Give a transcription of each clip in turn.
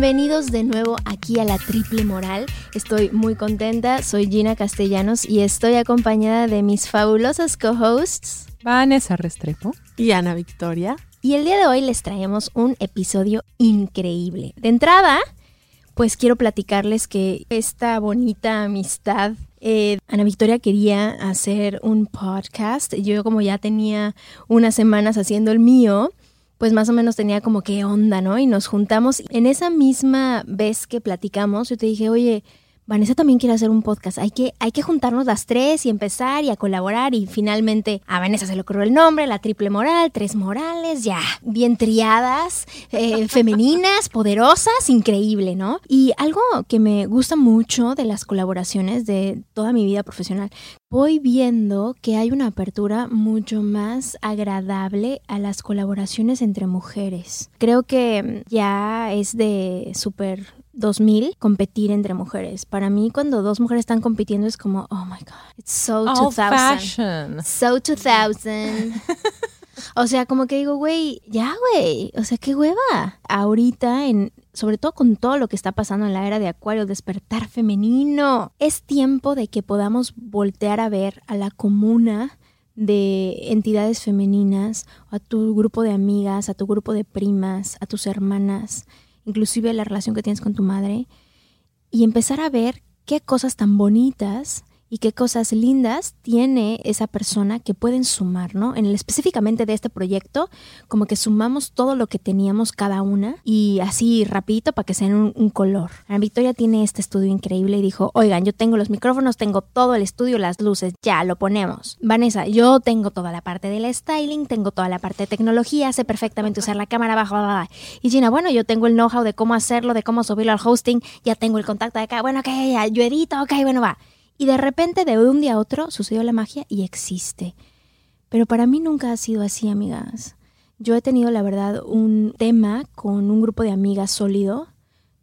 Bienvenidos de nuevo aquí a la Triple Moral. Estoy muy contenta, soy Gina Castellanos y estoy acompañada de mis fabulosas co-hosts. Vanessa Restrepo. Y Ana Victoria. Y el día de hoy les traemos un episodio increíble. De entrada, pues quiero platicarles que esta bonita amistad eh, Ana Victoria quería hacer un podcast. Yo como ya tenía unas semanas haciendo el mío, pues más o menos tenía como qué onda, ¿no? Y nos juntamos. En esa misma vez que platicamos, yo te dije, oye, Vanessa también quiere hacer un podcast. Hay que, hay que juntarnos las tres y empezar y a colaborar. Y finalmente a Vanessa se le ocurrió el nombre, la triple moral, tres morales, ya, bien triadas, eh, femeninas, poderosas, increíble, ¿no? Y algo que me gusta mucho de las colaboraciones de toda mi vida profesional voy viendo que hay una apertura mucho más agradable a las colaboraciones entre mujeres. Creo que ya es de súper 2000 competir entre mujeres. Para mí cuando dos mujeres están compitiendo es como, oh my god, it's so 2000. Fashion. So 2000. o sea, como que digo, güey, ya, güey, o sea, qué hueva. Ahorita en sobre todo con todo lo que está pasando en la era de Acuario, despertar femenino. Es tiempo de que podamos voltear a ver a la comuna de entidades femeninas, a tu grupo de amigas, a tu grupo de primas, a tus hermanas, inclusive la relación que tienes con tu madre, y empezar a ver qué cosas tan bonitas y qué cosas lindas tiene esa persona que pueden sumar, ¿no? En el, específicamente de este proyecto, como que sumamos todo lo que teníamos cada una y así rapidito para que sean un, color. Ana Victoria tiene este estudio increíble y dijo, oigan, yo tengo los micrófonos, tengo todo el estudio, las luces, ya lo ponemos. Vanessa, yo tengo toda la parte del styling, tengo toda la parte de tecnología, sé perfectamente usar la cámara bajo. Y Gina, bueno, yo tengo el know-how de cómo hacerlo, de cómo subirlo al hosting, ya tengo el contacto de acá, bueno, ok, ya, yo edito, ok, bueno, va. Y de repente, de un día a otro, sucedió la magia y existe. Pero para mí nunca ha sido así, amigas. Yo he tenido, la verdad, un tema con un grupo de amigas sólido.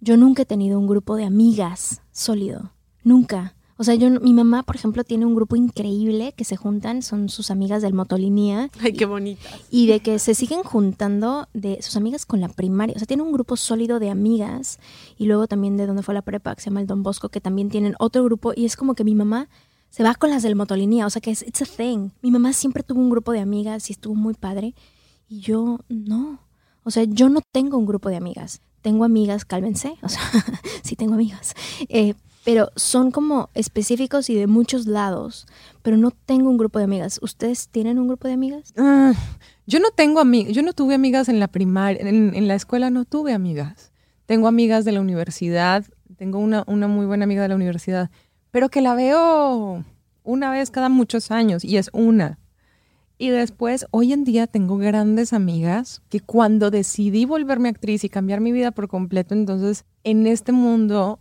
Yo nunca he tenido un grupo de amigas sólido. Nunca. O sea, yo, mi mamá, por ejemplo, tiene un grupo increíble que se juntan, son sus amigas del motolinía. Ay, qué bonitas. Y de que se siguen juntando de sus amigas con la primaria. O sea, tiene un grupo sólido de amigas. Y luego también de donde fue la prepa, que se llama el Don Bosco, que también tienen otro grupo. Y es como que mi mamá se va con las del motolinía. O sea, que es it's a thing. Mi mamá siempre tuvo un grupo de amigas y estuvo muy padre. Y yo no. O sea, yo no tengo un grupo de amigas. Tengo amigas, cálmense. O sea, sí tengo amigas. Eh, pero son como específicos y de muchos lados, pero no tengo un grupo de amigas. ¿Ustedes tienen un grupo de amigas? Uh, yo no tengo amigas, yo no tuve amigas en la primaria, en, la escuela no tuve amigas. Tengo amigas de la universidad, tengo una muy buena amiga de la universidad, pero que la veo una vez cada muchos años y es una. Y después, hoy en día tengo grandes amigas que cuando decidí volverme actriz y cambiar mi vida por completo, entonces en este mundo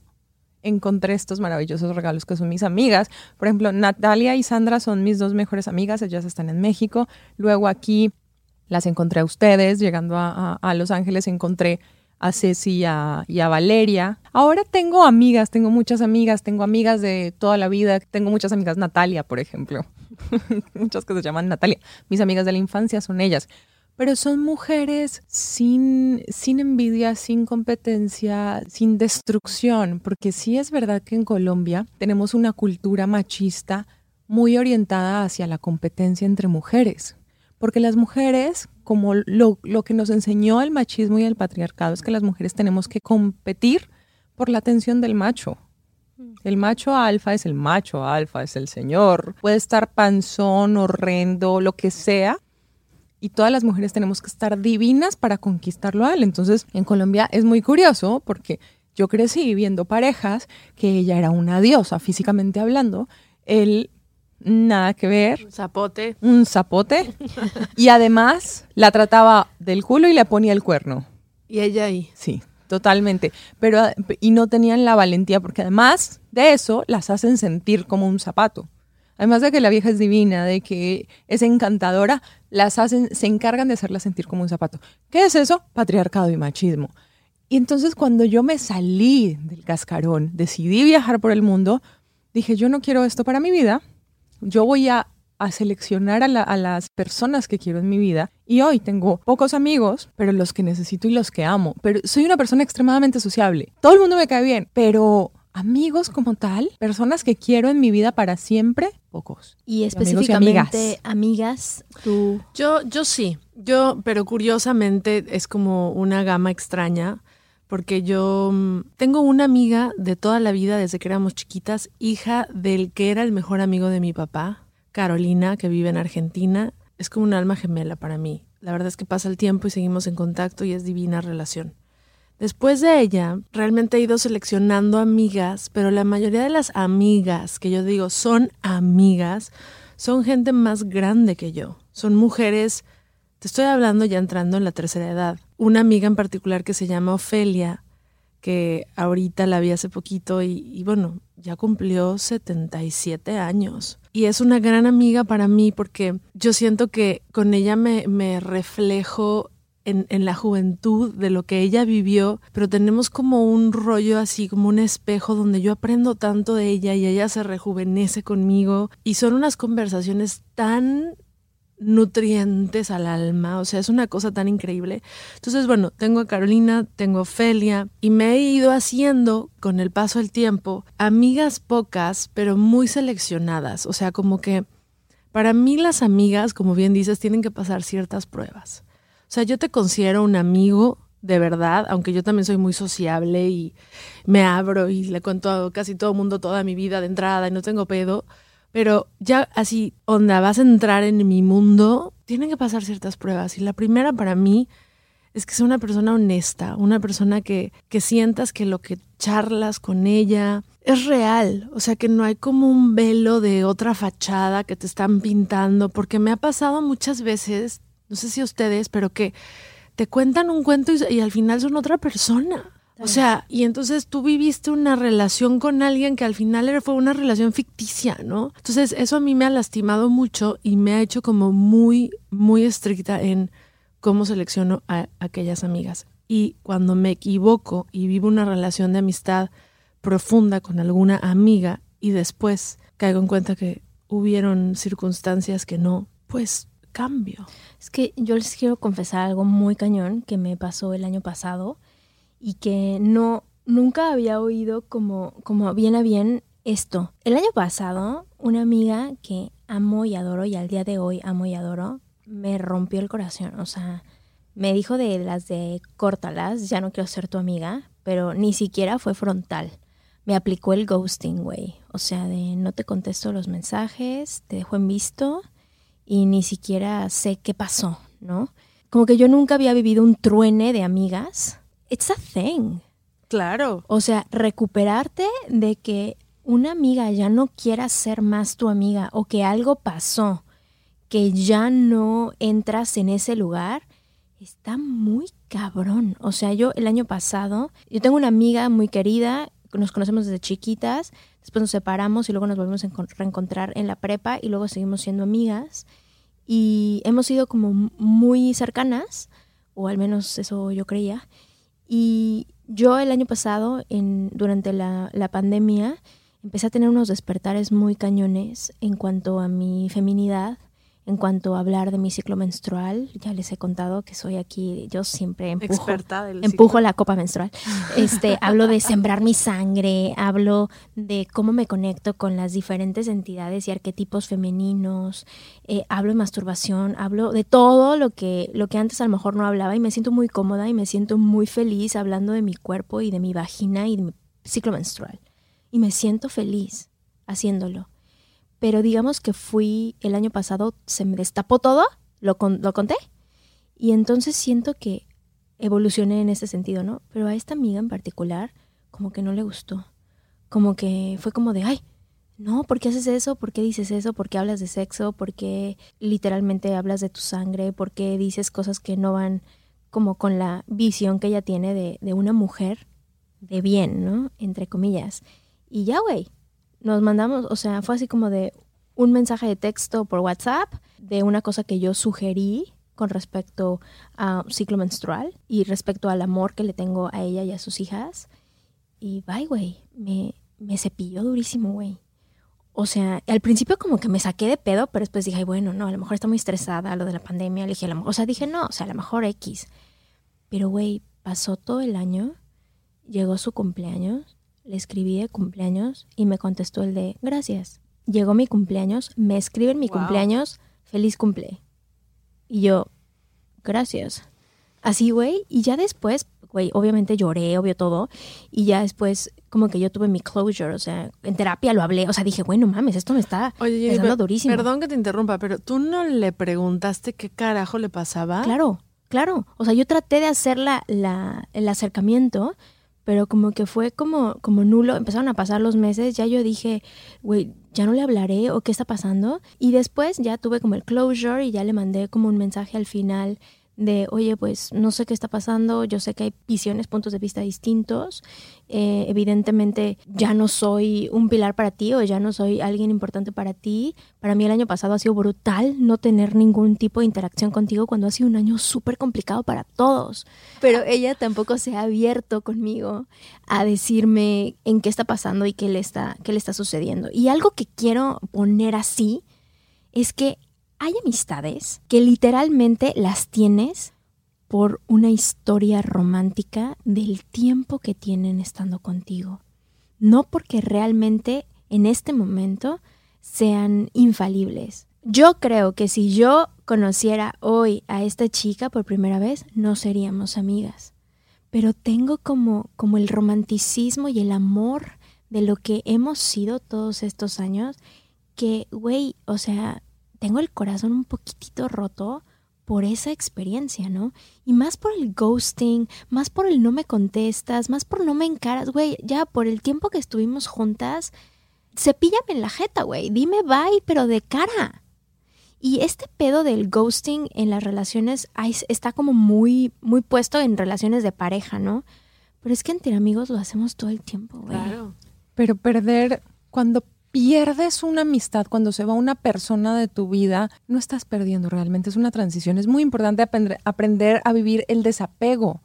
encontré estos maravillosos regalos que son mis amigas. Por ejemplo, Natalia y Sandra son mis dos mejores amigas, ellas están en México. Luego aquí las encontré a ustedes, llegando a, Los Ángeles encontré a Ceci y a, y a, Valeria. Ahora tengo amigas, tengo muchas amigas, tengo amigas de toda la vida, tengo muchas amigas, Natalia, por ejemplo. muchas que se llaman Natalia. Mis amigas de la infancia son ellas pero son mujeres sin, sin envidia, sin competencia, sin destrucción, porque sí es verdad que en Colombia tenemos una cultura machista muy orientada hacia la competencia entre mujeres, porque las mujeres, como lo, lo que nos enseñó el machismo y el patriarcado, es que las mujeres tenemos que competir por la atención del macho. El macho alfa es el macho alfa, es el señor. Puede estar panzón, horrendo, lo que sea, y todas las mujeres tenemos que estar divinas para conquistarlo a él. Entonces, en Colombia es muy curioso porque yo crecí viendo parejas que ella era una diosa físicamente hablando, él nada que ver. Un zapote. Un zapote. y además la trataba del culo y le ponía el cuerno. Y ella ahí. Sí, totalmente. Pero, y no tenían la valentía porque además de eso las hacen sentir como un zapato. Además de que la vieja es divina, de que es encantadora, las hacen, se encargan de hacerla sentir como un zapato. ¿Qué es eso? Patriarcado y machismo. Y entonces cuando yo me salí del cascarón, decidí viajar por el mundo, dije, yo no quiero esto para mi vida, yo voy a a seleccionar a, la- a las personas que quiero en mi vida. Y hoy tengo pocos amigos, pero los que necesito y los que amo. Pero soy una persona extremadamente sociable. Todo el mundo me cae bien, pero amigos como tal, personas que quiero en mi vida para siempre, pocos. Y específicamente, amigas, tú. Yo, yo sí. Yo, pero curiosamente es como una gama extraña. Porque yo mm, tengo una amiga de toda la vida desde que éramos chiquitas, hija del que era el mejor amigo de mi papá, Carolina, que vive en Argentina. Es como un alma gemela para mí. La verdad es que pasa el tiempo y seguimos en contacto y es divina relación. Después de ella, realmente he ido seleccionando amigas, pero la mayoría de las amigas que yo digo son amigas, son gente más grande que yo. Son mujeres, te estoy hablando ya entrando en la tercera edad. Una amiga en particular que se llama Ofelia, que ahorita la vi hace poquito y, y bueno, ya cumplió 77 años. Y es una gran amiga para mí porque yo siento que con ella me, me reflejo en, la juventud de lo que ella vivió, pero tenemos como un rollo así, como un espejo donde yo aprendo tanto de ella y ella se rejuvenece conmigo. Y son unas conversaciones tan nutrientes al alma, o sea, es una cosa tan increíble. Entonces, bueno, tengo a Carolina, tengo a Ofelia y me he ido haciendo con el paso del tiempo amigas pocas, pero muy seleccionadas, o sea, como que para mí las amigas, como bien dices, tienen que pasar ciertas pruebas. O sea, yo te considero un amigo de verdad, aunque yo también soy muy sociable y me abro y le cuento a casi todo el mundo toda mi vida de entrada y no tengo pedo. Pero ya así, onda, vas a entrar en mi mundo, tienen que pasar ciertas pruebas. Y la primera para mí es que sea una persona honesta, una persona que, que sientas que lo que charlas con ella es real. O sea, que no hay como un velo de otra fachada que te están pintando, porque me ha pasado muchas veces, no sé si a ustedes, pero que te cuentan un cuento y, y al final son otra persona. O sea, y entonces tú viviste una relación con alguien que al final era- fue una relación ficticia, ¿no? Entonces eso a mí me ha lastimado mucho y me ha hecho como muy, muy estricta en cómo selecciono a aquellas amigas. Y cuando me equivoco y vivo una relación de amistad profunda con alguna amiga y después caigo en cuenta que hubieron circunstancias que no, pues cambio. Es que yo les quiero confesar algo muy cañón que me pasó el año pasado y que no nunca había oído como como bien a bien esto. El año pasado, una amiga que amo y adoro y al día de hoy amo y adoro, me rompió el corazón, o sea, me dijo de las de córtalas, ya no quiero ser tu amiga, pero ni siquiera fue frontal. Me aplicó el ghosting, güey. O sea, de no te contesto los mensajes, te dejo en visto y ni siquiera sé qué pasó, ¿no? Como que yo nunca había vivido un truene de amigas. It's a thing. Claro. O sea, recuperarte de que una amiga ya no quiera ser más tu amiga o que algo pasó, que ya no entras en ese lugar, está muy cabrón. O sea, yo el año pasado, yo tengo una amiga muy querida, nos conocemos desde chiquitas, después nos separamos y luego nos volvemos a encon- reencontrar en la prepa y luego seguimos siendo amigas y hemos sido como muy cercanas, o al menos eso yo creía. Y yo el año pasado, en, durante la, la pandemia, empecé a tener unos despertares muy cañones en cuanto a mi feminidad, en cuanto a hablar de mi ciclo menstrual. Ya les he contado que soy aquí, yo siempre empujo, del empujo la copa menstrual. Este, hablo de sembrar mi sangre, hablo de cómo me conecto con las diferentes entidades y arquetipos femeninos, eh, hablo de masturbación, hablo de todo lo que, lo que antes a lo mejor no hablaba y me siento muy cómoda y me siento muy feliz hablando de mi cuerpo y de mi vagina y de mi ciclo menstrual. Y me siento feliz haciéndolo. Pero digamos que fui el año pasado, se me destapó todo, lo, con- lo conté, y entonces siento que evolucioné en ese sentido, ¿no? Pero a esta amiga en particular, como que no le gustó. Como que fue como de, ay, no, ¿por qué haces eso? ¿Por qué dices eso? ¿Por qué hablas de sexo? ¿Por qué literalmente hablas de tu sangre? ¿Por qué dices cosas que no van como con la visión que ella tiene de, de una mujer de bien, ¿no? Entre comillas. Y ya, güey, nos mandamos, o sea, fue así como de un mensaje de texto por WhatsApp de una cosa que yo sugerí con respecto a ciclo menstrual y respecto al amor que le tengo a ella y a sus hijas. Y bye, güey, me, me cepilló durísimo, güey. o sea, al principio como que me saqué de pedo, pero después dije, bueno, no, a lo mejor está muy estresada lo de la pandemia. Le dije, o sea, dije, no, o sea, a lo mejor X. Pero, güey, pasó todo el año, llegó su cumpleaños, le escribí de cumpleaños y me contestó el de, gracias. Llegó mi cumpleaños, me escriben mi cumpleaños, feliz cumple. Y yo, gracias. Así, güey, y ya después güey, obviamente lloré, obvio todo, y ya después como que yo tuve mi closure, o sea, en terapia lo hablé, o sea, dije, bueno, mames, esto me está Oye, durísimo. Perdón que te interrumpa, pero tú no le preguntaste qué carajo le pasaba. Claro, claro, o sea, yo traté de hacer la, la, el acercamiento, pero como que fue como, como nulo, empezaron a pasar los meses, ya yo dije, güey, ya no le hablaré o qué está pasando, y después ya tuve como el closure y ya le mandé como un mensaje al final de, oye, pues no sé qué está pasando, yo sé que hay visiones, puntos de vista distintos, eh, evidentemente ya no soy un pilar para ti o ya no soy alguien importante para ti. Para mí el año pasado ha sido brutal no tener ningún tipo de interacción contigo cuando ha sido un año súper complicado para todos. Pero ella tampoco se ha abierto conmigo a decirme en qué está pasando y qué le está, qué le está sucediendo. Y algo que quiero poner así es que hay amistades que literalmente las tienes por una historia romántica del tiempo que tienen estando contigo. No porque realmente en este momento sean infalibles. Yo creo que si yo conociera hoy a esta chica por primera vez, no seríamos amigas. Pero tengo como, como el romanticismo y el amor de lo que hemos sido todos estos años, que, güey, o sea, tengo el corazón un poquitito roto por esa experiencia, ¿no? Y más por el ghosting, más por el no me contestas, más por no me encaras, güey, ya por el tiempo que estuvimos juntas, cepíllame en la jeta, güey, dime bye, pero de cara. Y este pedo del ghosting en las relaciones está como muy, muy puesto en relaciones de pareja, ¿no? Pero es que entre amigos lo hacemos todo el tiempo, güey. Claro. Pero perder, cuando pierdes una amistad, cuando se va una persona de tu vida, no estás perdiendo realmente, es una transición. Es muy importante aprender, aprender a vivir el desapego,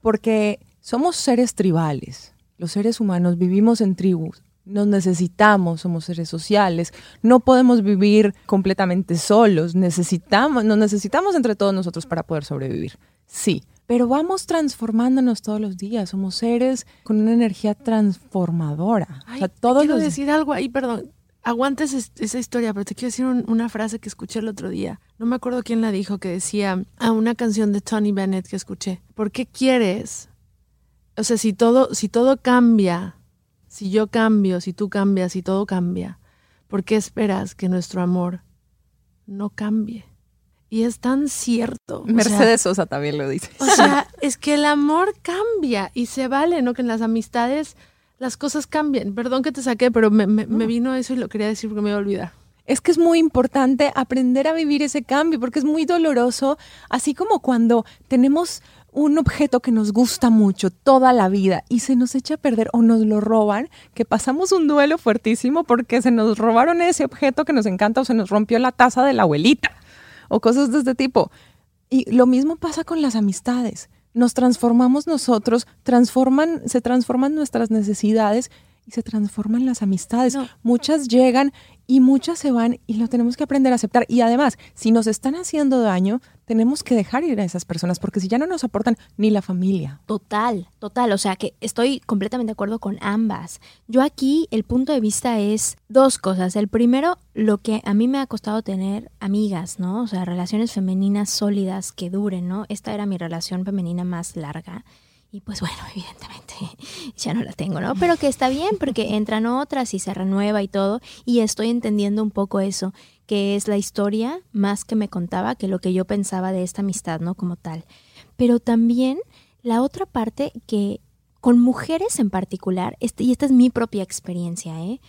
porque somos seres tribales. Los seres humanos vivimos en tribus, nos necesitamos, somos seres sociales, no podemos vivir completamente solos, necesitamos, nos necesitamos entre todos nosotros para poder sobrevivir. Sí, pero vamos transformándonos todos los días, somos seres con una energía transformadora. quiero decir algo ahí, perdón. Aguantes esa historia, pero te quiero decir una frase que escuché el otro día. No me acuerdo quién la dijo, que decía a una canción de Tony Bennett que escuché. ¿Por qué quieres? O sea, si todo, si todo cambia, si yo cambio, si tú cambias, si todo cambia, ¿por qué esperas que nuestro amor no cambie? Y es tan cierto. Mercedes Sosa también lo dice. O sea, es que el amor cambia y se vale, ¿no? Que en las amistades las cosas cambian. Perdón que te saqué, pero me, vino eso y lo quería decir porque me iba a olvidar. Es que es muy importante aprender a vivir ese cambio porque es muy doloroso, así como cuando tenemos un objeto que nos gusta mucho toda la vida y se nos echa a perder o nos lo roban, que pasamos un duelo fuertísimo porque se nos robaron ese objeto que nos encanta o se nos rompió la taza de la abuelita o cosas de este tipo. Y lo mismo pasa con las amistades. Nos transformamos nosotros, transforman, se transforman nuestras necesidades y se transforman las amistades. Muchas llegan y muchas se van y lo tenemos que aprender a aceptar. Y además, si nos están haciendo daño, tenemos que dejar ir a esas personas porque si ya no nos aportan ni la familia. Total, total. O sea que estoy completamente de acuerdo con ambas. Yo aquí el punto de vista es dos cosas. El primero, lo que a mí me ha costado tener amigas, ¿no? O sea, relaciones femeninas sólidas que duren, ¿no? Esta era mi relación femenina más larga. Y pues bueno, evidentemente ya no la tengo, ¿no? Pero que está bien porque entran otras y se renueva y todo. Y estoy entendiendo un poco eso, que es la historia más que me contaba que lo que yo pensaba de esta amistad, ¿no? Como tal. Pero también la otra parte que con mujeres en particular, este, y esta es mi propia experiencia, ¿eh?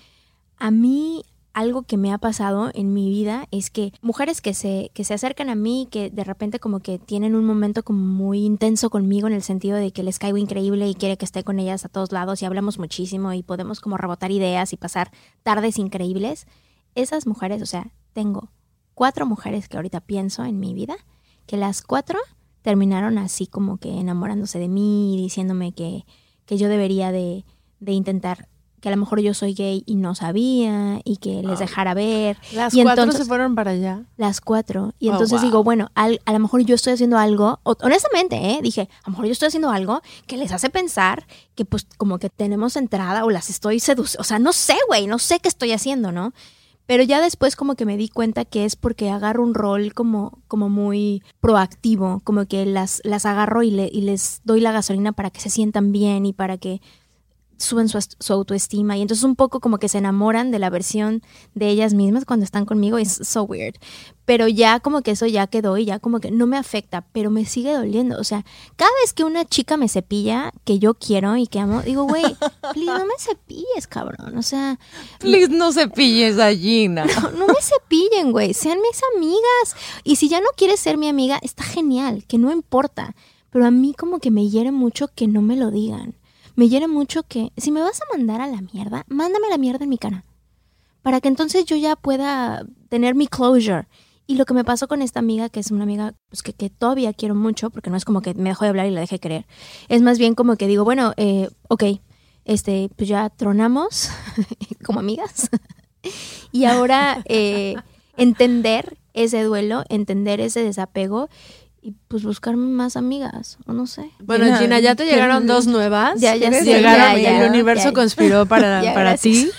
A mí algo que me ha pasado en mi vida es que mujeres que se, que se acercan a mí, que de repente como que tienen un momento como muy intenso conmigo en el sentido de que les caigo increíble y quiere que esté con ellas a todos lados y hablamos muchísimo y podemos como rebotar ideas y pasar tardes increíbles. Esas mujeres, o sea, tengo cuatro mujeres que ahorita pienso en mi vida, que las cuatro terminaron así como que enamorándose de mí y diciéndome que, que yo debería de, de intentar que a lo mejor yo soy gay y no sabía y que les dejara ver. Las y cuatro entonces, se fueron para allá. Las cuatro. Y Oh, entonces wow. digo, bueno, al- a lo mejor yo estoy haciendo algo, o- honestamente, ¿eh? dije, a lo mejor yo estoy haciendo algo que les hace pensar que pues como que tenemos entrada o las estoy seduciendo. O sea, no sé, güey, no sé qué estoy haciendo, ¿no? Pero ya después como que me di cuenta que es porque agarro un rol como, como muy proactivo, como que las, las agarro y, le- y les doy la gasolina para que se sientan bien y para que suben su, su autoestima y entonces un poco como que se enamoran de la versión de ellas mismas cuando están conmigo, es so weird. Pero ya como que eso ya quedó y ya como que no me afecta, pero me sigue doliendo. O sea, cada vez que una chica me cepilla, que yo quiero y que amo, digo, güey, please, no me cepilles, cabrón. O sea, Please, no cepilles a Gina. no, no me cepillen, güey. Sean mis amigas. Y si ya no quieres ser mi amiga, está genial, que no importa. Pero a mí como que me hiere mucho que no me lo digan. Me hiere mucho que si me vas a mandar a la mierda, mándame la mierda en mi cara. Para que entonces yo ya pueda tener mi closure. Y lo que me pasó con esta amiga, que es una amiga pues, que, que todavía quiero mucho, porque no es como que me dejó de hablar y la dejé querer. Es más bien como que digo, bueno, eh, ok, este, pues ya tronamos como amigas. y ahora eh, entender ese duelo, entender ese desapego y pues buscarme más amigas, o no sé. Bueno, Gina, Gina, ya te ¿qué- llegaron dos nuevas. Ya, ya sé, llegaron, ya, ya, el universo ya. conspiró para, Ya, para ti.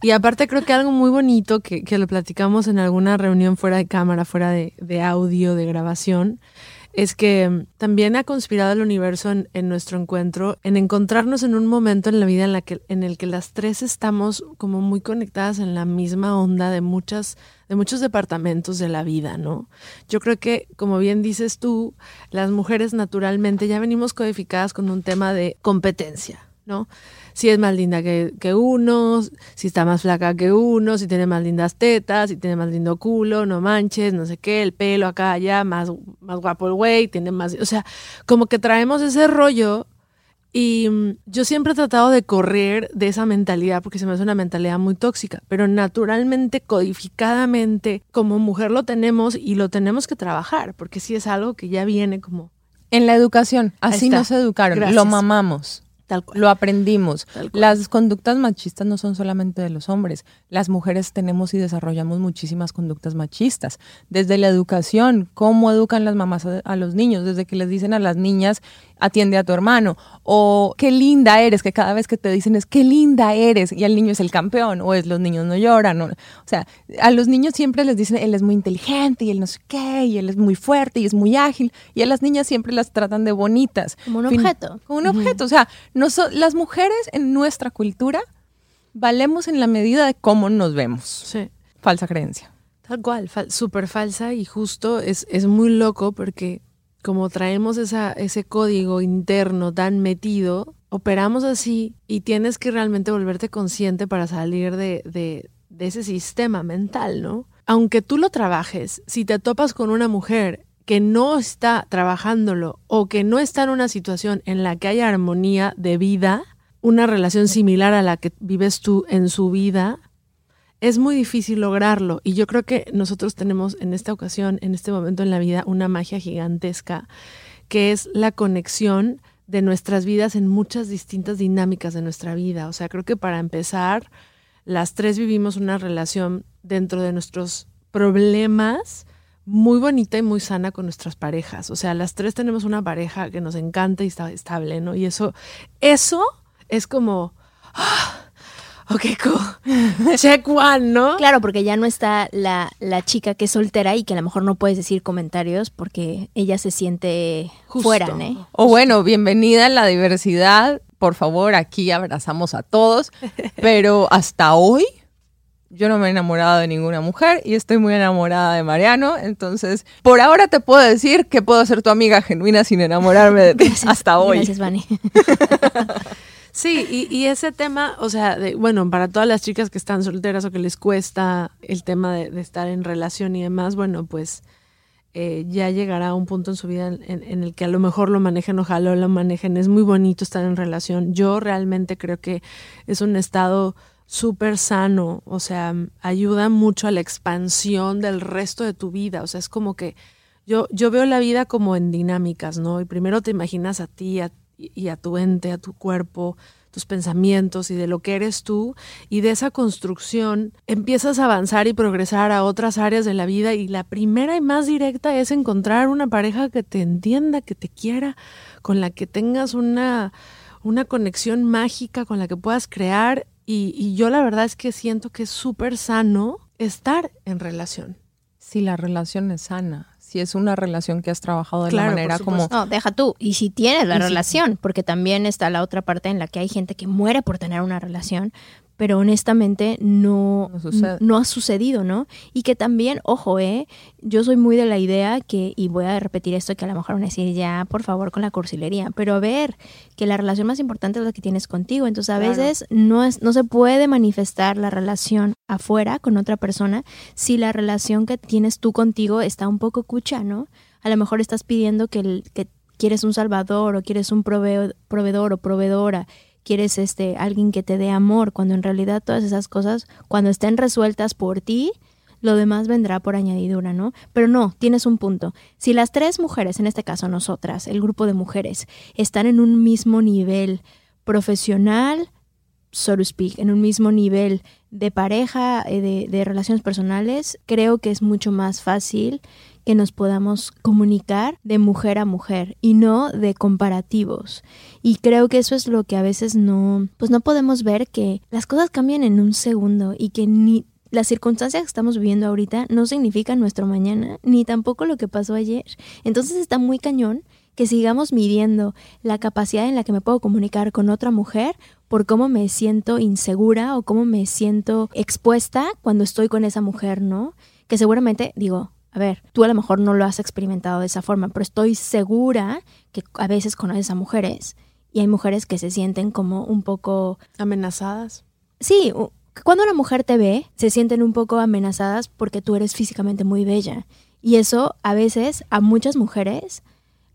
Y aparte creo que algo muy bonito que, que lo platicamos en alguna reunión fuera de cámara, fuera de, de audio, de grabación, es que mm, también ha conspirado el universo en, nuestro encuentro, en encontrarnos en un momento en la vida en, la que, en el que las tres estamos como muy conectadas en la misma onda de muchas de muchos departamentos de la vida, ¿no? Yo creo que, como bien dices tú, las mujeres naturalmente ya venimos codificadas con un tema de competencia, ¿no? Si es más linda que, que uno, si está más flaca que uno, si tiene más lindas tetas, si tiene más lindo culo, no manches, no sé qué, el pelo acá, allá, más, más guapo el güey, tiene más... O sea, como que traemos ese rollo y mm, yo siempre he tratado de correr de esa mentalidad porque se me hace una mentalidad muy tóxica, pero naturalmente, codificadamente, como mujer lo tenemos y lo tenemos que trabajar, porque sí es algo que ya viene como En la educación, así nos educaron, Gracias. lo mamamos. Tal cual. Lo aprendimos. Cual. Las conductas machistas no son solamente de los hombres. Las mujeres tenemos y desarrollamos muchísimas conductas machistas. Desde la educación, cómo educan las mamás a, a los niños, desde que les dicen a las niñas, atiende a tu hermano, o qué linda eres, que cada vez que te dicen es qué linda eres, y el niño es el campeón, o es los niños no lloran. O, o sea, a los niños siempre les dicen, él es muy inteligente, y él no sé qué, y él es muy fuerte, y es muy ágil, y a las niñas siempre las tratan de bonitas. Como un objeto. como un objeto. O sea, no so- las mujeres en nuestra cultura valemos en la medida de cómo nos vemos. Sí. Falsa creencia. Tal cual, fal- súper falsa y justo es, es muy loco porque como traemos ese código interno tan metido, operamos así y tienes que realmente volverte consciente para salir de, de, de ese sistema mental, ¿no? Aunque tú lo trabajes, si te topas con una mujer que no está trabajándolo o que no está en una situación en la que haya armonía de vida, una relación similar a la que vives tú en su vida, es muy difícil lograrlo. Y yo creo que nosotros tenemos en esta ocasión, en este momento en la vida, una magia gigantesca, que es la conexión de nuestras vidas en muchas distintas dinámicas de nuestra vida. O sea, creo que para empezar, las tres vivimos una relación dentro de nuestros problemas muy bonita y muy sana con nuestras parejas. O sea, las tres tenemos una pareja que nos encanta y está estable, ¿no? Y eso, eso es como, ¡ah! Ok, cool. Check one, ¿no? Claro, porque ya no está la, la chica que es soltera y que a lo mejor no puedes decir comentarios porque ella se siente Justo. fuera, ¿no? O bueno, bienvenida a la diversidad. Por favor, aquí abrazamos a todos. Pero hasta hoy yo no me he enamorado de ninguna mujer y estoy muy enamorada de Mariano. Entonces, por ahora te puedo decir que puedo ser tu amiga genuina sin enamorarme de ti hasta hoy. Gracias, Vani. Sí, y, y ese tema, o sea, de- bueno, para todas las chicas que están solteras o que les cuesta el tema de, estar en relación y demás, bueno, pues eh, ya llegará un punto en su vida en, en- en el que a lo mejor lo manejen, ojalá lo manejen. Es muy bonito estar en relación. Yo realmente creo que es un estado súper sano, o sea, ayuda mucho a la expansión del resto de tu vida, o sea, es como que yo, yo veo la vida como en dinámicas, ¿no? Y primero te imaginas a ti, a y, a tu ente, a tu cuerpo, tus pensamientos y de lo que eres tú. Y de esa construcción empiezas a avanzar y progresar a otras áreas de la vida. Y la primera y más directa es encontrar una pareja que te entienda, que te quiera, con la que tengas una, una conexión mágica, con la que puedas crear. Y, y yo la verdad es que siento que es súper sano estar en relación. Si la relación es sana, si es una relación que has trabajado de Claro, la manera como... No, deja tú. Y si tienes la si- relación, porque también está la otra parte en la que hay gente que muere por tener una relación, pero honestamente no, No ha sucedido, ¿no? Y que también, ojo, ¿eh? Yo soy muy de la idea que, y voy a repetir esto que a lo mejor van a decir ya, por favor, con la cursilería, pero a ver, que la relación más importante es la que tienes contigo. Entonces, a Claro. veces no, es, no se puede manifestar la relación afuera con otra persona si la relación que tienes tú contigo está un poco cucha, ¿no? A lo mejor estás pidiendo que, el- que quieres un salvador o quieres un proveedor o proveedora, quieres este alguien que te dé amor, cuando en realidad todas esas cosas, cuando estén resueltas por ti, lo demás vendrá por añadidura, ¿no? Pero no, tienes un punto. Si las tres mujeres, en este caso nosotras, el grupo de mujeres, están en un mismo nivel profesional, so to speak, en un mismo nivel de pareja, eh, de, de relaciones personales, creo que es mucho más fácil que nos podamos comunicar de mujer a mujer y no de comparativos. Y creo que eso es lo que a veces no, pues no podemos ver que las cosas cambian en un segundo y que ni las circunstancias que estamos viviendo ahorita no significan nuestro mañana, ni tampoco lo que pasó ayer. Entonces está muy cañón que sigamos midiendo la capacidad en la que me puedo comunicar con otra mujer por cómo me siento insegura o cómo me siento expuesta cuando estoy con esa mujer, ¿no? Que seguramente, digo, a ver, tú a lo mejor no lo has experimentado de esa forma, pero estoy segura que a veces conoces a mujeres y hay mujeres que se sienten como un poco Amenazadas. Sí, cuando una mujer te ve, se sienten un poco amenazadas porque tú eres físicamente muy bella. Y eso a veces a muchas mujeres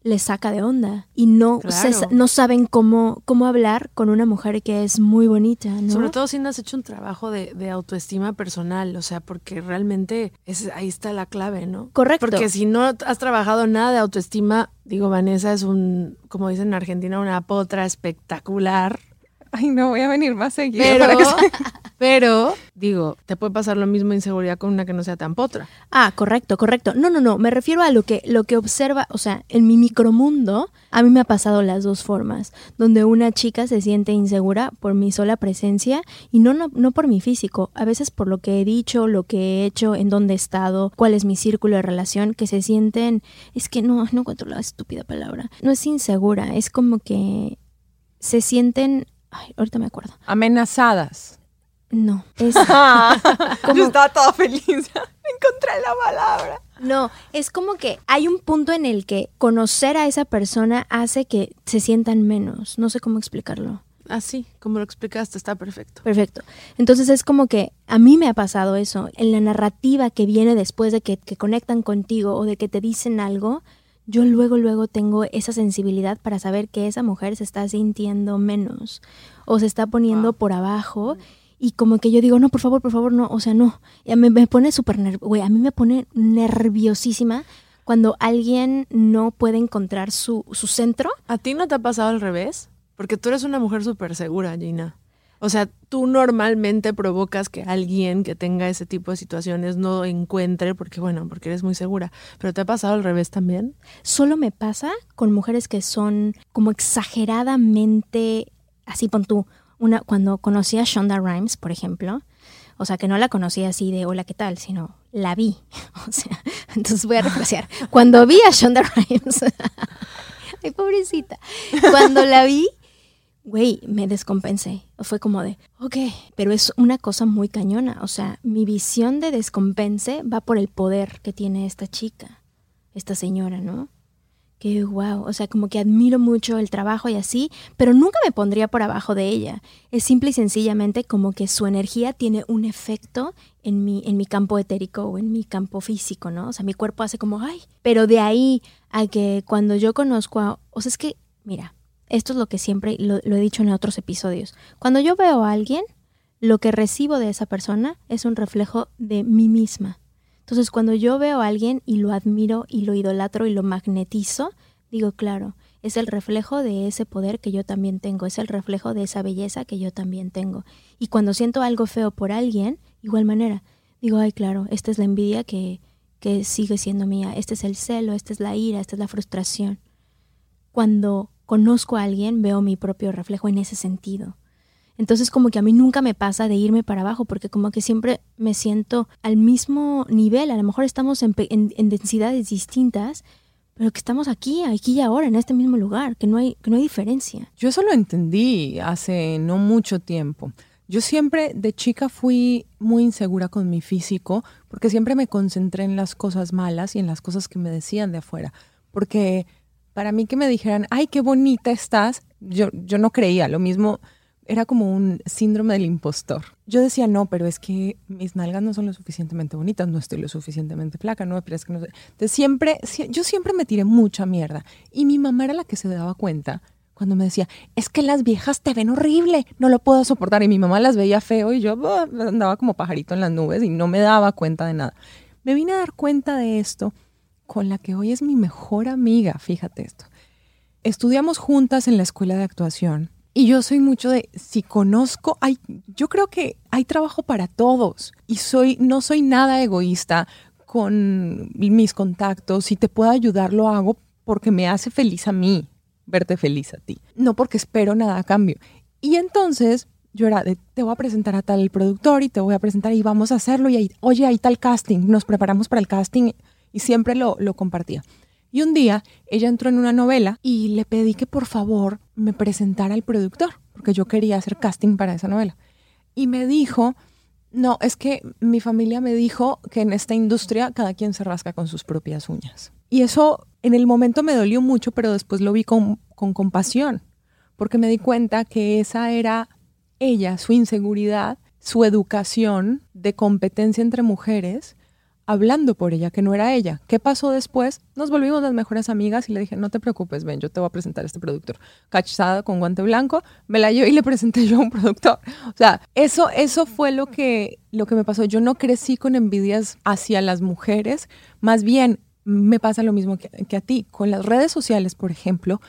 les saca de onda y no, se Claro. no saben cómo, cómo hablar con una mujer que es muy bonita, ¿no? Sobre todo si no has hecho un trabajo de, de autoestima personal, o sea, porque realmente es, ahí está la clave, ¿no? Correcto. Porque si no has trabajado nada de autoestima, digo, Vanessa es un, como dicen en Argentina, una potra espectacular. Ay, no, voy a venir más seguido. Pero, para que se- pero, digo, te puede pasar lo mismo inseguridad con una que no sea tan potra. Ah, correcto, correcto. No, no, no, me refiero a lo que, lo que observa, o sea, en mi micromundo, a mí me ha pasado las dos formas, donde una chica se siente insegura por mi sola presencia y no, no, no por mi físico, a veces por lo que he dicho, lo que he hecho, en dónde he estado, cuál es mi círculo de relación, que se sienten, es que no, no encuentro la estúpida palabra, no es insegura, es como que se sienten, ay, ahorita me acuerdo, Amenazadas. no, es... Yo estaba toda feliz. Encontré la palabra. No, es como que hay un punto en el que conocer a esa persona hace que se sientan menos. No sé cómo explicarlo. Así, como lo explicaste, está perfecto. Perfecto. Entonces es como que a mí me ha pasado eso. En la narrativa que viene después de que, que conectan contigo o de que te dicen algo, yo luego, luego tengo esa sensibilidad para saber que esa mujer se está sintiendo menos o se está poniendo por abajo. Y como que yo digo, no, por favor, por favor, no, o sea, no. Y a mí me pone súper nerviosa, a mí me pone nerviosísima cuando alguien no puede encontrar su, su centro. ¿A ti no te ha pasado al revés? Porque tú eres una mujer súper segura, Gina. O sea, tú normalmente provocas que alguien que tenga ese tipo de situaciones no encuentre, porque bueno, porque eres muy segura. Pero ¿te ha pasado al revés también? Solo me pasa con mujeres que son como exageradamente, así pon tú, una, cuando conocí a Shonda Rhimes, por ejemplo, o sea, que no la conocí así de hola, ¿qué tal? Sino la vi. O sea, entonces voy a refrasear. Cuando vi a Shonda Rhimes, ay, pobrecita, cuando la vi, güey, me descompensé. Fue como de, ok, pero es una cosa muy cañona. O sea, mi visión de descompense va por el poder que tiene esta chica, esta señora, ¿no? Que wow, o sea, como que admiro mucho el trabajo y así, pero nunca me pondría por abajo de ella. Es simple y sencillamente como que su energía tiene un efecto en mi, en mi campo etérico o en mi campo físico, ¿no? O sea, mi cuerpo hace como, ay, pero de ahí a que cuando yo conozco a, o sea, es que, mira, esto es lo que siempre lo, he dicho en otros episodios. Cuando yo veo a alguien, lo que recibo de esa persona es un reflejo de mí misma. Entonces, cuando yo veo a alguien y lo admiro y lo idolatro y lo magnetizo, digo, claro, es el reflejo de ese poder que yo también tengo, es el reflejo de esa belleza que yo también tengo. Y cuando siento algo feo por alguien, igual manera, digo, ay, claro, esta es la envidia que, que sigue siendo mía, este es el celo, esta es la ira, esta es la frustración. Cuando conozco a alguien, veo mi propio reflejo en ese sentido. Entonces como que a mí nunca me pasa de irme para abajo porque como que siempre me siento al mismo nivel, a lo mejor estamos en, en densidades distintas, pero que estamos aquí, aquí y ahora, en este mismo lugar, que no hay, que no hay diferencia. Yo eso lo entendí hace no mucho tiempo. Yo siempre de chica fui muy insegura con mi físico porque siempre me concentré en las cosas malas y en las cosas que me decían de afuera. Porque para mí que me dijeran, ay, qué bonita estás, yo, yo no creía. Lo mismo era como un síndrome del impostor. Yo decía, no, pero es que mis nalgas no son lo suficientemente bonitas, no estoy lo suficientemente flaca, no, pero es que no sé. Entonces siempre, yo siempre me tiré mucha mierda. Y mi mamá era la que se daba cuenta cuando me decía, es que las viejas te ven horrible, no lo puedo soportar. Y mi mamá las veía feo y yo andaba como pajarito en las nubes y no me daba cuenta de nada. Me vine a dar cuenta de esto con la que hoy es mi mejor amiga, fíjate esto. Estudiamos juntas en la escuela de actuación y yo soy mucho de, si conozco, hay, yo creo que hay trabajo para todos. Y soy, no soy nada egoísta con mis contactos. Si te puedo ayudar, lo hago porque me hace feliz a mí verte feliz a ti. No porque espero nada a cambio. Y entonces yo era de, te voy a presentar a tal productor y te voy a presentar y vamos a hacerlo. Y ahí, oye, hay tal casting, nos preparamos para el casting y siempre lo, lo compartía. Y un día ella entró en una novela y le pedí que por favor me presentara al productor, porque yo quería hacer casting para esa novela. Y me dijo, no, es que mi familia me dijo que en esta industria cada quien se rasca con sus propias uñas. Y eso en el momento me dolió mucho, pero después lo vi con, con compasión, porque me di cuenta que esa era ella, su inseguridad, su educación de competencia entre mujeres hablando por ella, que no era ella. ¿Qué pasó después? Nos volvimos las mejores amigas y le dije, no te preocupes, ven, yo te voy a presentar a este productor. Cachada con guante blanco, me la llevé y le presenté yo a un productor. O sea, eso, eso fue lo que, lo que me pasó. Yo no crecí con envidias hacia las mujeres, más bien me pasa lo mismo que, que a ti. Con las redes sociales, por ejemplo,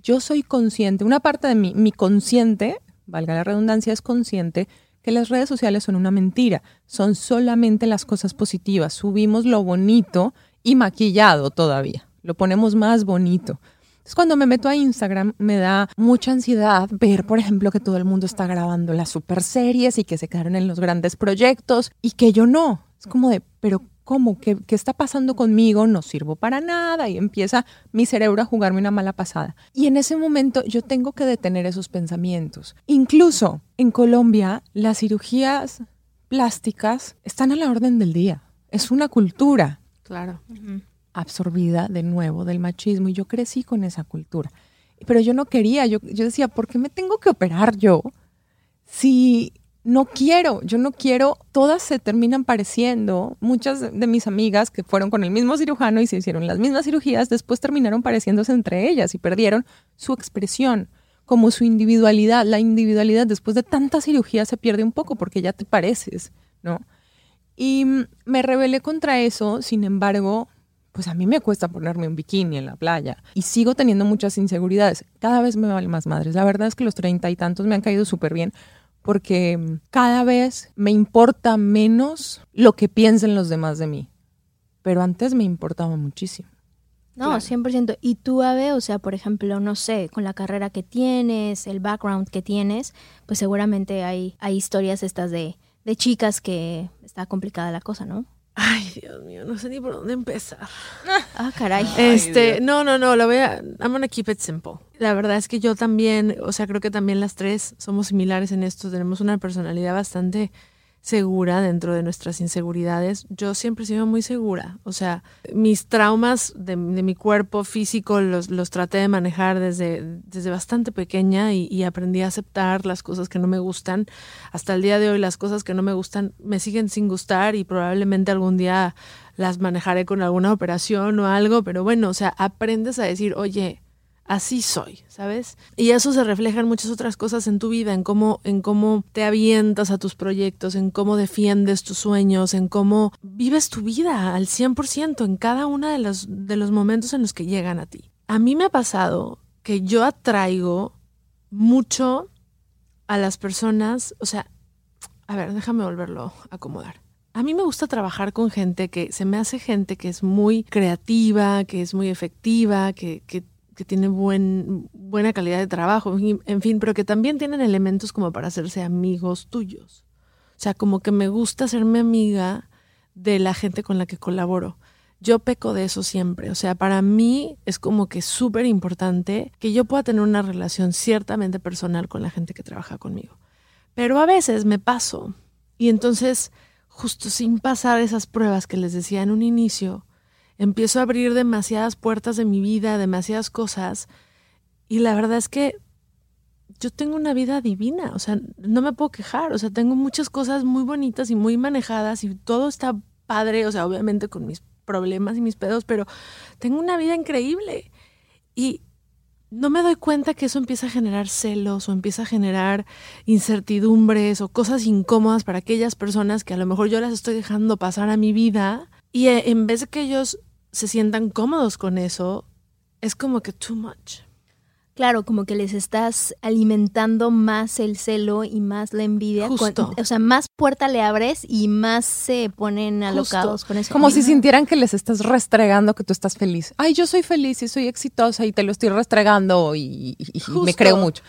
yo soy consciente, una parte de mí, mi consciente, valga la redundancia, es consciente que las redes sociales son una mentira, son solamente las cosas positivas, subimos lo bonito y maquillado todavía, lo ponemos más bonito. Entonces cuando me meto a Instagram me da mucha ansiedad ver, por ejemplo, que todo el mundo está grabando las super series y que se quedaron en los grandes proyectos y que yo no. Es como de, pero ¿cómo? ¿Qué, ¿Qué, está pasando conmigo? No sirvo para nada y empieza mi cerebro a jugarme una mala pasada. Y en ese momento yo tengo que detener esos pensamientos. Incluso en Colombia las cirugías plásticas están a la orden del día. Es una cultura. Claro. Absorbida de nuevo del machismo y yo crecí con esa cultura. Pero yo no quería, yo, yo decía, ¿por qué me tengo que operar yo? Si no quiero, yo no quiero, todas se terminan pareciendo. Muchas de mis amigas que fueron con el mismo cirujano y se hicieron las mismas cirugías, después terminaron pareciéndose entre ellas y perdieron su expresión, como su individualidad. La individualidad después de tanta cirugía se pierde un poco porque ya te pareces, ¿no? Y me rebelé contra eso, sin embargo, pues a mí me cuesta ponerme un bikini en la playa y sigo teniendo muchas inseguridades. Cada vez me vale más madres. La verdad es que los treinta y tantos me han caído súper bien porque cada vez me importa menos lo que piensen los demás de mí. Pero antes me importaba muchísimo. No, 100%. Y tú, Ave, o sea, por ejemplo, no sé, con la carrera que tienes, el background que tienes, pues seguramente hay, hay historias estas de, de chicas que está complicada la cosa, ¿no? Ay, Dios mío, no sé ni por dónde empezar. Ah, caray. Este, no, no, no, lo voy a, I'm gonna keep it simple. La verdad es que yo también, o sea, creo que también las tres somos similares en esto, tenemos una personalidad bastante segura dentro de nuestras inseguridades. Yo siempre he sido muy segura. O sea, mis traumas de, mi cuerpo físico los, los, traté de manejar desde, desde bastante pequeña y, y, aprendí a aceptar las cosas que no me gustan. Hasta el día de hoy las cosas que no me gustan me siguen sin gustar y probablemente algún día las manejaré con alguna operación o algo. Pero bueno, o sea, aprendes a decir, oye, así soy, ¿sabes? Y eso se refleja en muchas otras cosas en tu vida, en cómo, en cómo te avientas a tus proyectos, en cómo defiendes tus sueños, en cómo vives tu vida al 100% en cada uno de los, de los momentos en los que llegan a ti. A mí me ha pasado que yo atraigo mucho a las personas, o sea, a ver, déjame volverlo a acomodar. A mí me gusta trabajar con gente que se me hace gente que es muy creativa, que es muy efectiva, que, que, que tiene buen, buena calidad de trabajo, en fin, pero que también tienen elementos como para hacerse amigos tuyos. O sea, como que me gusta hacerme amiga de la gente con la que colaboro. Yo peco de eso siempre. O sea, para mí es como que súper importante que yo pueda tener una relación ciertamente personal con la gente que trabaja conmigo. Pero a veces me paso y entonces, justo sin pasar esas pruebas que les decía en un inicio, empiezo a abrir demasiadas puertas de mi vida, demasiadas cosas. Y la verdad es que yo tengo una vida divina, o sea, no me puedo quejar, o sea, tengo muchas cosas muy bonitas y muy manejadas y todo está padre, o sea, obviamente con mis problemas y mis pedos, pero tengo una vida increíble. Y no me doy cuenta que eso empieza a generar celos o empieza a generar incertidumbres o cosas incómodas para aquellas personas que a lo mejor yo las estoy dejando pasar a mi vida. Y eh, en vez de que ellos se sientan cómodos con eso, es como que too much. Claro, como que les estás alimentando más el celo y más la envidia. Justo. o sea, más puerta le abres y más se ponen alocados con eso. Como si sintieran que les estás restregando que tú estás feliz. Ay, yo soy feliz y soy exitosa y te lo estoy restregando y, y me creo mucho.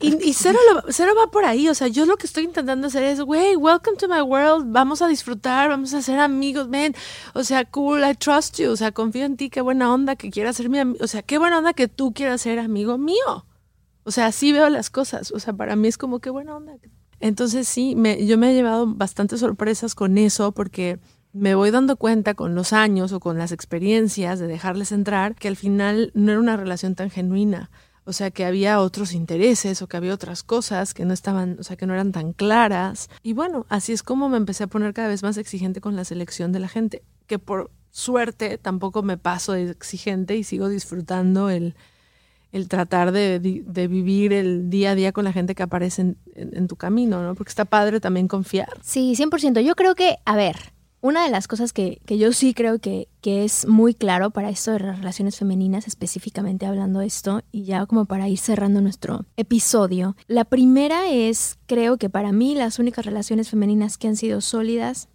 Y, cero, cero, va por ahí. O sea, yo lo que estoy intentando hacer es, güey, welcome to my world. Vamos a disfrutar, vamos a ser amigos, man. O sea, cool, I trust you. O sea, confío en ti. Qué buena onda que quieras ser mi amigo. O sea, qué buena onda que tú quieras ser amigo mío. O sea, así veo las cosas. O sea, para mí es como qué buena onda. Entonces, sí, me, yo me he llevado bastantes sorpresas con eso porque me voy dando cuenta con los años o con las experiencias de dejarles entrar que al final no era una relación tan genuina o sea, que había otros intereses o que había otras cosas que no estaban, o sea, que no eran tan claras. Y bueno, así es como me empecé a poner cada vez más exigente con la selección de la gente, que por suerte tampoco me paso de exigente y sigo disfrutando el, el tratar de, vivir el día a día con la gente que aparece en, en, tu camino, ¿no? Porque está padre también confiar. Sí, 100%. Yo creo que, a ver, una de las cosas que, yo sí creo que, es muy claro para esto de las relaciones femeninas, específicamente hablando de esto, y ya como para ir cerrando nuestro episodio, la primera es, creo que para mí las únicas relaciones femeninas que han sido sólidas,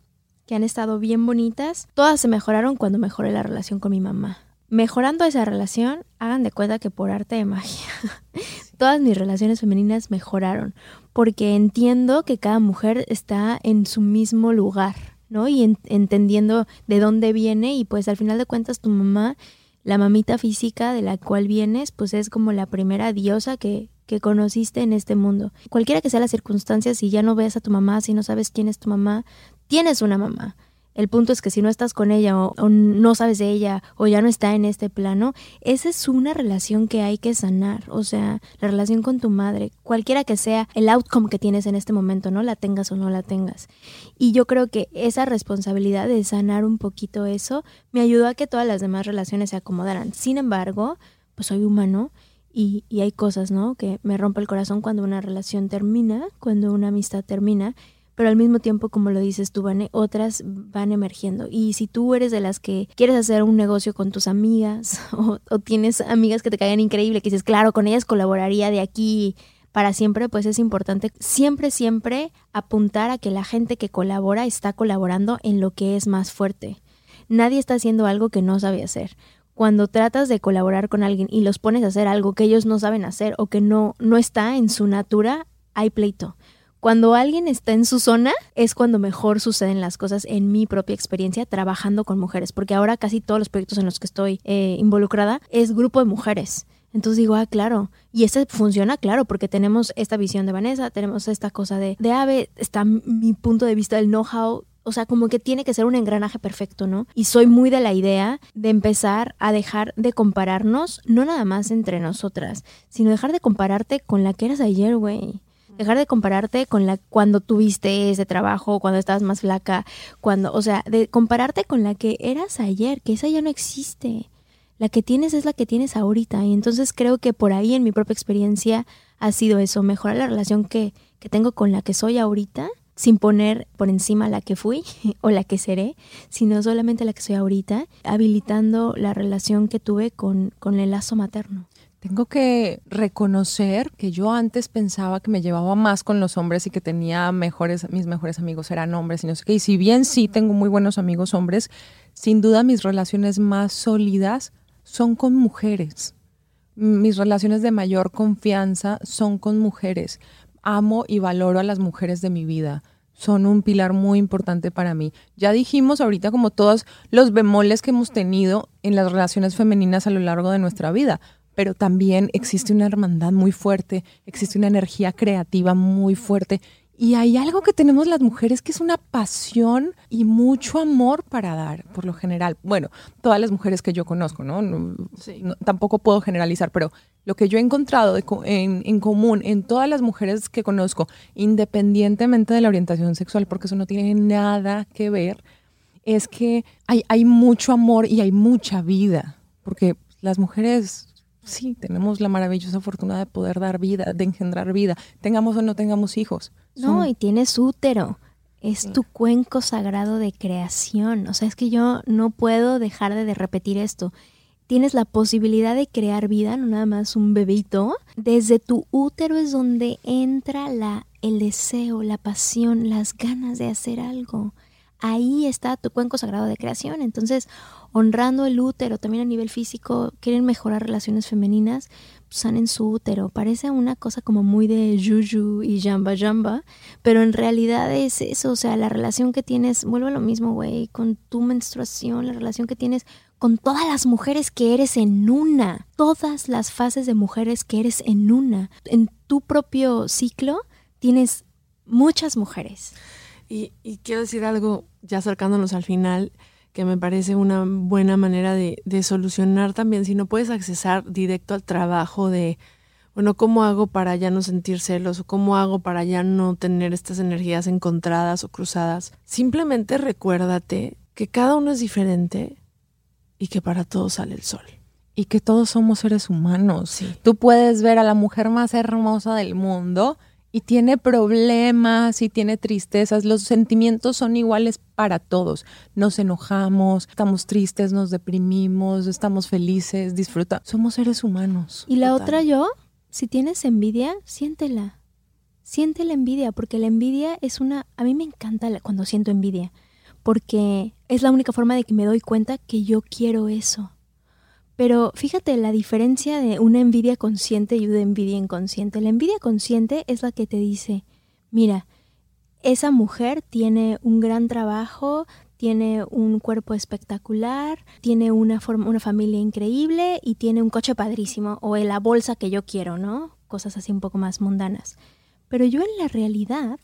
que han estado bien bonitas, todas se mejoraron cuando mejoré la relación con mi mamá. Mejorando esa relación, hagan de cuenta que por arte de magia, todas mis relaciones femeninas mejoraron, porque entiendo que cada mujer está en su mismo lugar ¿no? Y entendiendo de dónde viene y pues al final de cuentas tu mamá, la mamita física de la cual vienes, pues es como la primera diosa que, que conociste en este mundo. Cualquiera que sea las circunstancias, si ya no ves a tu mamá, si no sabes quién es tu mamá, tienes una mamá. El punto es que si no estás con ella o, no sabes de ella o ya no está en este plano, esa es una relación que hay que sanar. O sea, la relación con tu madre, cualquiera que sea el outcome que tienes en este momento, no la tengas o no la tengas. Y yo creo que esa responsabilidad de sanar un poquito eso me ayudó a que todas las demás relaciones se acomodaran. Sin embargo, pues soy humano y, y, hay cosas, ¿no? Que me rompe el corazón cuando una relación termina, cuando una amistad termina pero al mismo tiempo, como lo dices tú, Vane, otras van emergiendo. Y si tú eres de las que quieres hacer un negocio con tus amigas o, tienes amigas que te caigan increíble, que dices, claro, con ellas colaboraría de aquí para siempre, pues es importante siempre, siempre apuntar a que la gente que colabora está colaborando en lo que es más fuerte. Nadie está haciendo algo que no sabe hacer cuando tratas de colaborar con alguien y los pones a hacer algo que ellos no saben hacer o que no, no está en su natura, hay pleito. Cuando alguien está en su zona es cuando mejor suceden las cosas en mi propia experiencia trabajando con mujeres, porque ahora casi todos los proyectos en los que estoy eh, involucrada es grupo de mujeres. Entonces digo, ah, claro. Y este funciona, claro, porque tenemos esta visión de Vanessa, tenemos esta cosa de, de Ave, está mi punto de vista del know-how. O sea, como que tiene que ser un engranaje perfecto, ¿no? Y soy muy de la idea de empezar a dejar de compararnos, no nada más entre nosotras, sino dejar de compararte con la que eras ayer, güey. Dejar de compararte con la cuando tuviste ese trabajo, cuando estabas más flaca, cuando, o sea, de compararte con la que eras ayer, que esa ya no existe. La que tienes es la que tienes ahorita. Y entonces creo que por ahí en mi propia experiencia ha sido eso, mejorar la relación que, que tengo con la que soy ahorita, sin poner por encima la que fui o la que seré, sino solamente la que soy ahorita, habilitando la relación que tuve con, con el lazo materno tengo que reconocer que yo antes pensaba que me llevaba más con los hombres y que tenía mejores, mis mejores amigos eran hombres y no sé qué. Y si bien sí tengo muy buenos amigos hombres, sin duda mis relaciones más sólidas son con mujeres. Mis relaciones de mayor confianza son con mujeres. Amo y valoro a las mujeres de mi vida son un pilar muy importante para mí. Ya dijimos ahorita como todos los bemoles que hemos tenido en las relaciones femeninas a lo largo de nuestra vida, pero también existe una hermandad muy fuerte, existe una energía creativa muy fuerte y hay algo que tenemos las mujeres que es una pasión y mucho amor para dar, por lo general. Bueno, todas las mujeres que yo conozco, ¿no? tampoco puedo generalizar, pero lo que yo he encontrado en, en, común en todas las mujeres que conozco, independientemente de la orientación sexual, porque eso no tiene nada que ver, es que hay, hay mucho amor y hay mucha vida, porque las mujeres sí, tenemos la maravillosa fortuna de poder dar vida, de engendrar vida, tengamos o no tengamos hijos. No, y tienes útero. Es tu cuenco sagrado de creación. O sea, es que yo no puedo dejar de, repetir esto. Tienes la posibilidad de crear vida, no nada más un bebito. Desde tu útero es donde entra la, el deseo, la pasión, las ganas de hacer algo ahí está tu cuenco sagrado de creación. Entonces, honrando el útero, también a nivel físico, quieren mejorar relaciones femeninas, pues en su útero. Parece una cosa como muy de yuyu y jamba jamba, pero en realidad es eso, o sea, la relación que tienes, vuelve a lo mismo, güey, con tu menstruación, la relación que tienes con todas las mujeres que eres en una, todas las fases de mujeres que eres en una. En tu propio ciclo tienes muchas mujeres. Y, quiero decir algo, ya acercándonos al final, que me parece una buena manera de, solucionar también, si no puedes accesar directo al trabajo de, bueno, ¿cómo hago para ya no sentir celos? ¿O cómo hago para ya no tener estas energías encontradas o cruzadas? Simplemente recuérdate que cada uno es diferente y que para todos sale el sol. Y que todos somos seres humanos. Tú puedes ver a la mujer más hermosa del mundo y tiene problemas y tiene tristezas. Los sentimientos son iguales para todos. Nos enojamos, estamos tristes, nos deprimimos, estamos felices, disfrutamos. Somos seres humanos. Y la otra yo, si tienes envidia, siéntela. Siente la envidia, porque la envidia es una... A mí me encanta cuando siento envidia, porque es la única forma de que me doy cuenta que yo quiero eso. Pero fíjate la diferencia de una envidia consciente y una envidia inconsciente. La envidia consciente es la que te dice, mira, esa mujer tiene un gran trabajo, tiene un cuerpo espectacular, tiene una, una familia increíble y tiene un coche padrísimo o la bolsa que yo quiero, ¿no? Cosas así un poco más mundanas. Pero yo en la realidad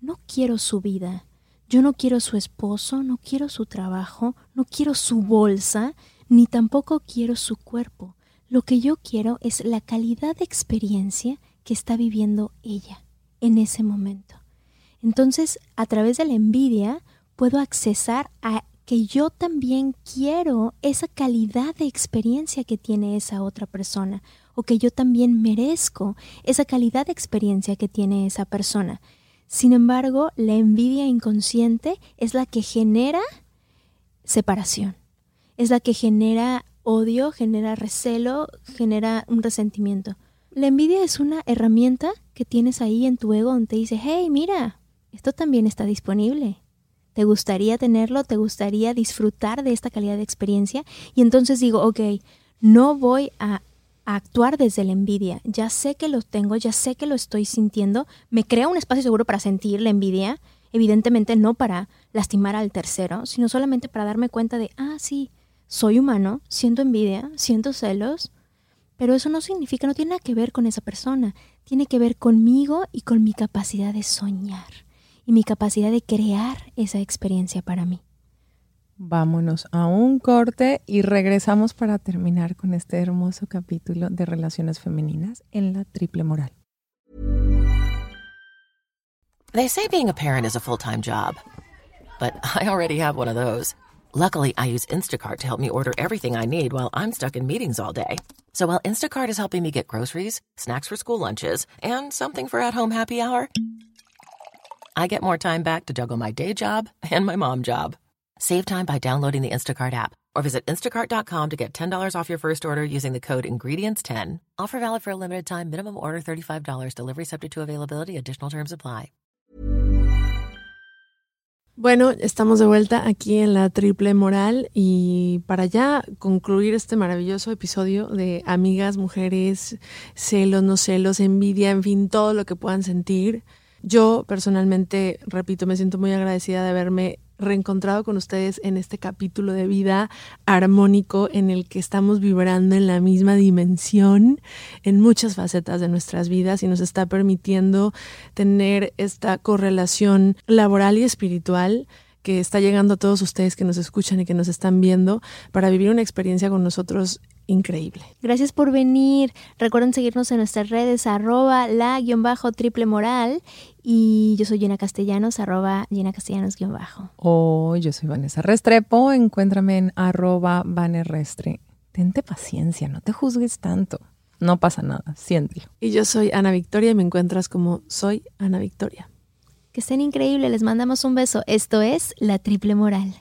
no quiero su vida. Yo no quiero su esposo, no quiero su trabajo, no quiero su bolsa, ni tampoco quiero su cuerpo. Lo que yo quiero es la calidad de experiencia que está viviendo ella en ese momento. Entonces, a través de la envidia, puedo accesar a que yo también quiero esa calidad de experiencia que tiene esa otra persona, o que yo también merezco esa calidad de experiencia que tiene esa persona. Sin embargo, la envidia inconsciente es la que genera separación es la que genera odio, genera recelo, genera un resentimiento. La envidia es una herramienta que tienes ahí en tu ego donde te dice, hey, mira, esto también está disponible. ¿Te gustaría tenerlo? ¿Te gustaría disfrutar de esta calidad de experiencia? Y entonces digo, ok, no voy a, a actuar desde la envidia. Ya sé que lo tengo, ya sé que lo estoy sintiendo. Me crea un espacio seguro para sentir la envidia. Evidentemente no para lastimar al tercero, sino solamente para darme cuenta de, ah, sí, soy humano, siento envidia, siento celos, pero eso no significa, no tiene nada que ver con esa persona, tiene que ver conmigo y con mi capacidad de soñar y mi capacidad de crear esa experiencia para mí. Vámonos a un corte y regresamos para terminar con este hermoso capítulo de relaciones femeninas en la triple moral. They say being a parent is a full-time job, but I already have one of those. Luckily, I use Instacart to help me order everything I need while I'm stuck in meetings all day. So while Instacart is helping me get groceries, snacks for school lunches, and something for at home happy hour, I get more time back to juggle my day job and my mom job. Save time by downloading the Instacart app or visit instacart.com to get $10 off your first order using the code INGREDIENTS10. Offer valid for a limited time, minimum order $35, delivery subject to availability, additional terms apply. Bueno, estamos de vuelta aquí en la triple moral y para ya concluir este maravilloso episodio de amigas, mujeres, celos, no celos, envidia, en fin, todo lo que puedan sentir. Yo personalmente, repito, me siento muy agradecida de haberme reencontrado con ustedes en este capítulo de vida armónico en el que estamos vibrando en la misma dimensión en muchas facetas de nuestras vidas y nos está permitiendo tener esta correlación laboral y espiritual que está llegando a todos ustedes que nos escuchan y que nos están viendo para vivir una experiencia con nosotros increíble. Gracias por venir. Recuerden seguirnos en nuestras redes arroba la guion bajo triple moral y yo soy Gina Castellanos arroba Gina Castellanos guion bajo. O yo soy Vanessa Restrepo, encuéntrame en arroba Vanerrestre. Tente paciencia, no te juzgues tanto. No pasa nada, siéntelo. Y yo soy Ana Victoria y me encuentras como soy Ana Victoria. Que estén increíbles, les mandamos un beso. Esto es La Triple Moral.